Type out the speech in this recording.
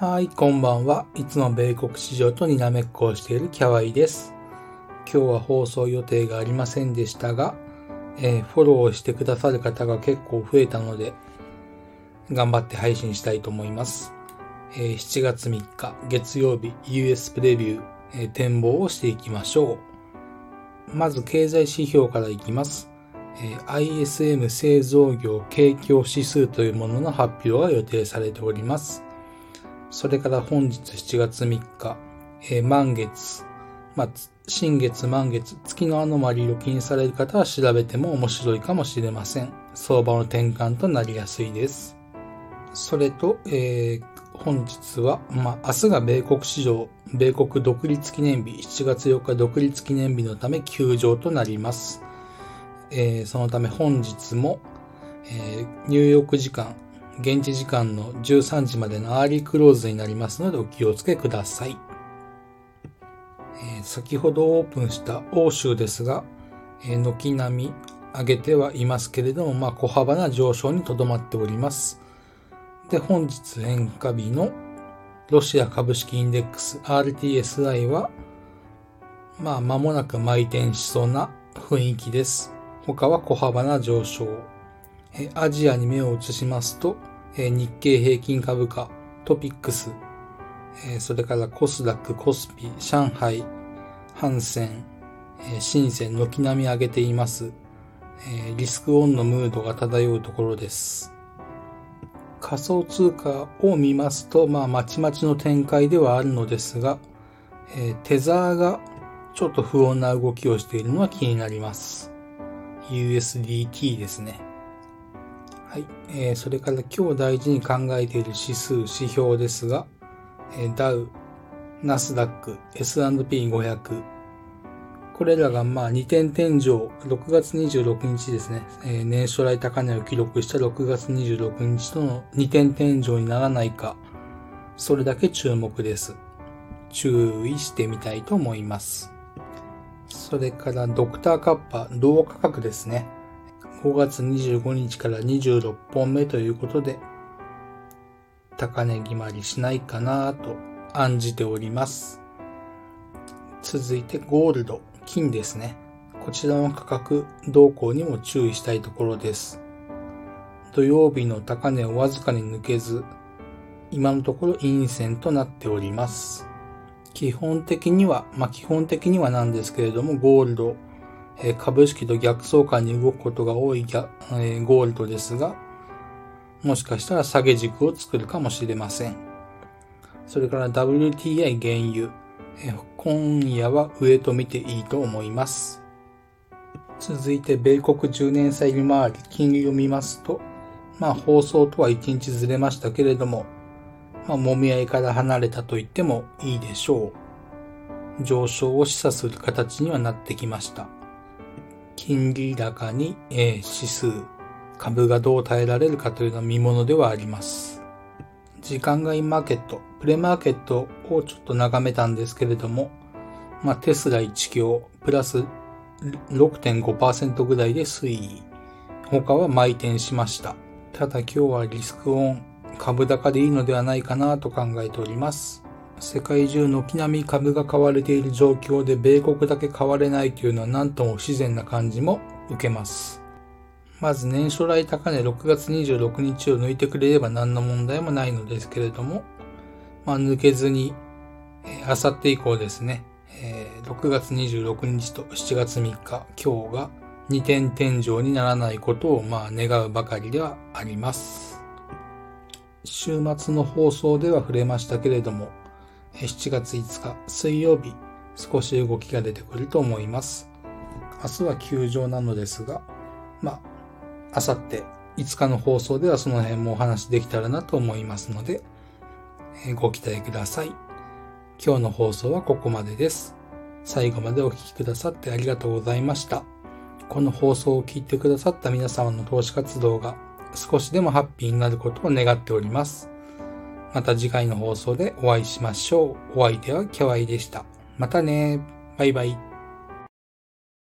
はい、こんばんは。いつも米国市場とにらめっこをしているキャワイです。今日は放送予定がありませんでしたが、えーフォローしてくださる方が結構増えたので、頑張って配信したいと思います。えー7月3日月曜日 US プレビュー、えー展望をしていきましょう。まず経済指標からいきます。え ISM 製造業景況指数というものの発表が予定されております。それから本日7月3日、えー満月、まあ、新月満月、月のアノマリーを気にされる方は調べても面白いかもしれません。相場の転換となりやすいです。それと、えー本日は、まあ、明日が米国市場、米国独立記念日、7月4日独立記念日のため休場となります。えーそのため本日も、えーニューヨーク時間、現地時間の13時までの early close になりますのでお気をつけください。えー先ほどオープンした欧州ですが、えー軒並み上げてはいますけれども、まあ小幅な上昇にとどまっております。で、本日変化日のロシア株式インデックス RTSI は、まあ間もなく回転しそうな雰囲気です。他は小幅な上昇。えアジアに目を移しますと、え日経平均株価、トピックス、えそれからコスダック、コスピ、上海、ハンセン、え深セン、軒並み上げています。えリスクオンのムードが漂うところです。仮想通貨を見ますと、まあ、まちまちの展開ではあるのですが、えテザーがちょっと不穏な動きをしているのは気になります。USDT ですね。はい。えーそれから今日大事に考えている指数、指標ですが、えーダウ、ナスダック、S&P500、これらがまあ2点天井、6月26日ですね、えー年初来高値を記録した6月26日との2点天井にならないか、それだけ注目です。注意してみたいと思います。それからドクターカッパ、同価格ですね。5月25日から26本目ということで、高値決まりしないかなと案じております。続いてゴールド、金ですね。こちらの価格動向にも注意したいところです。土曜日の高値をわずかに抜けず、今のところ陰線となっております。基本的には、まあ基本的にはなんですけれども、ゴールド、え株式と逆相関に動くことが多いギャ、えゴールドですが、もしかしたら下げ軸を作るかもしれません。それから WTI 原油、え今夜は上と見ていいと思います。続いて米国10年債利回り、金利を見ますと、まあ放送とは1日ずれましたけれども、まあ揉み合いから離れたと言ってもいいでしょう。上昇を示唆する形にはなってきました。金利高に、え指数、株がどう耐えられるかというのは見物ではあります。時間外マーケット、プレマーケットをちょっと眺めたんですけれども、まあ、テスラ1強、プラス6.5%ぐらいで推移。他は毎転しました。ただ今日はリスクオン、株高でいいのではないかなと考えております。世界中軒並み株が買われている状況で米国だけ買われないというのは何とも不自然な感じも受けます。まず年初来高値6月26日を抜いてくれれば何の問題もないのですけれども、まあ、抜けずに、えー、あさって以降ですね、えー6月26日と7月3日、今日が2点天井にならないことをまあ願うばかりではあります。週末の放送では触れましたけれども、7月5日水曜日、少し動きが出てくると思います。明日は休場なのですが、まあ、あさって5日の放送ではその辺もお話できたらなと思いますので、えーご期待ください。今日の放送はここまでです。最後までお聞きくださってありがとうございました。この放送を聞いてくださった皆様の投資活動が少しでもハッピーになることを願っております。また次回の放送でお会いしましょう。お相手はキャワイでした。またね。バイバイ。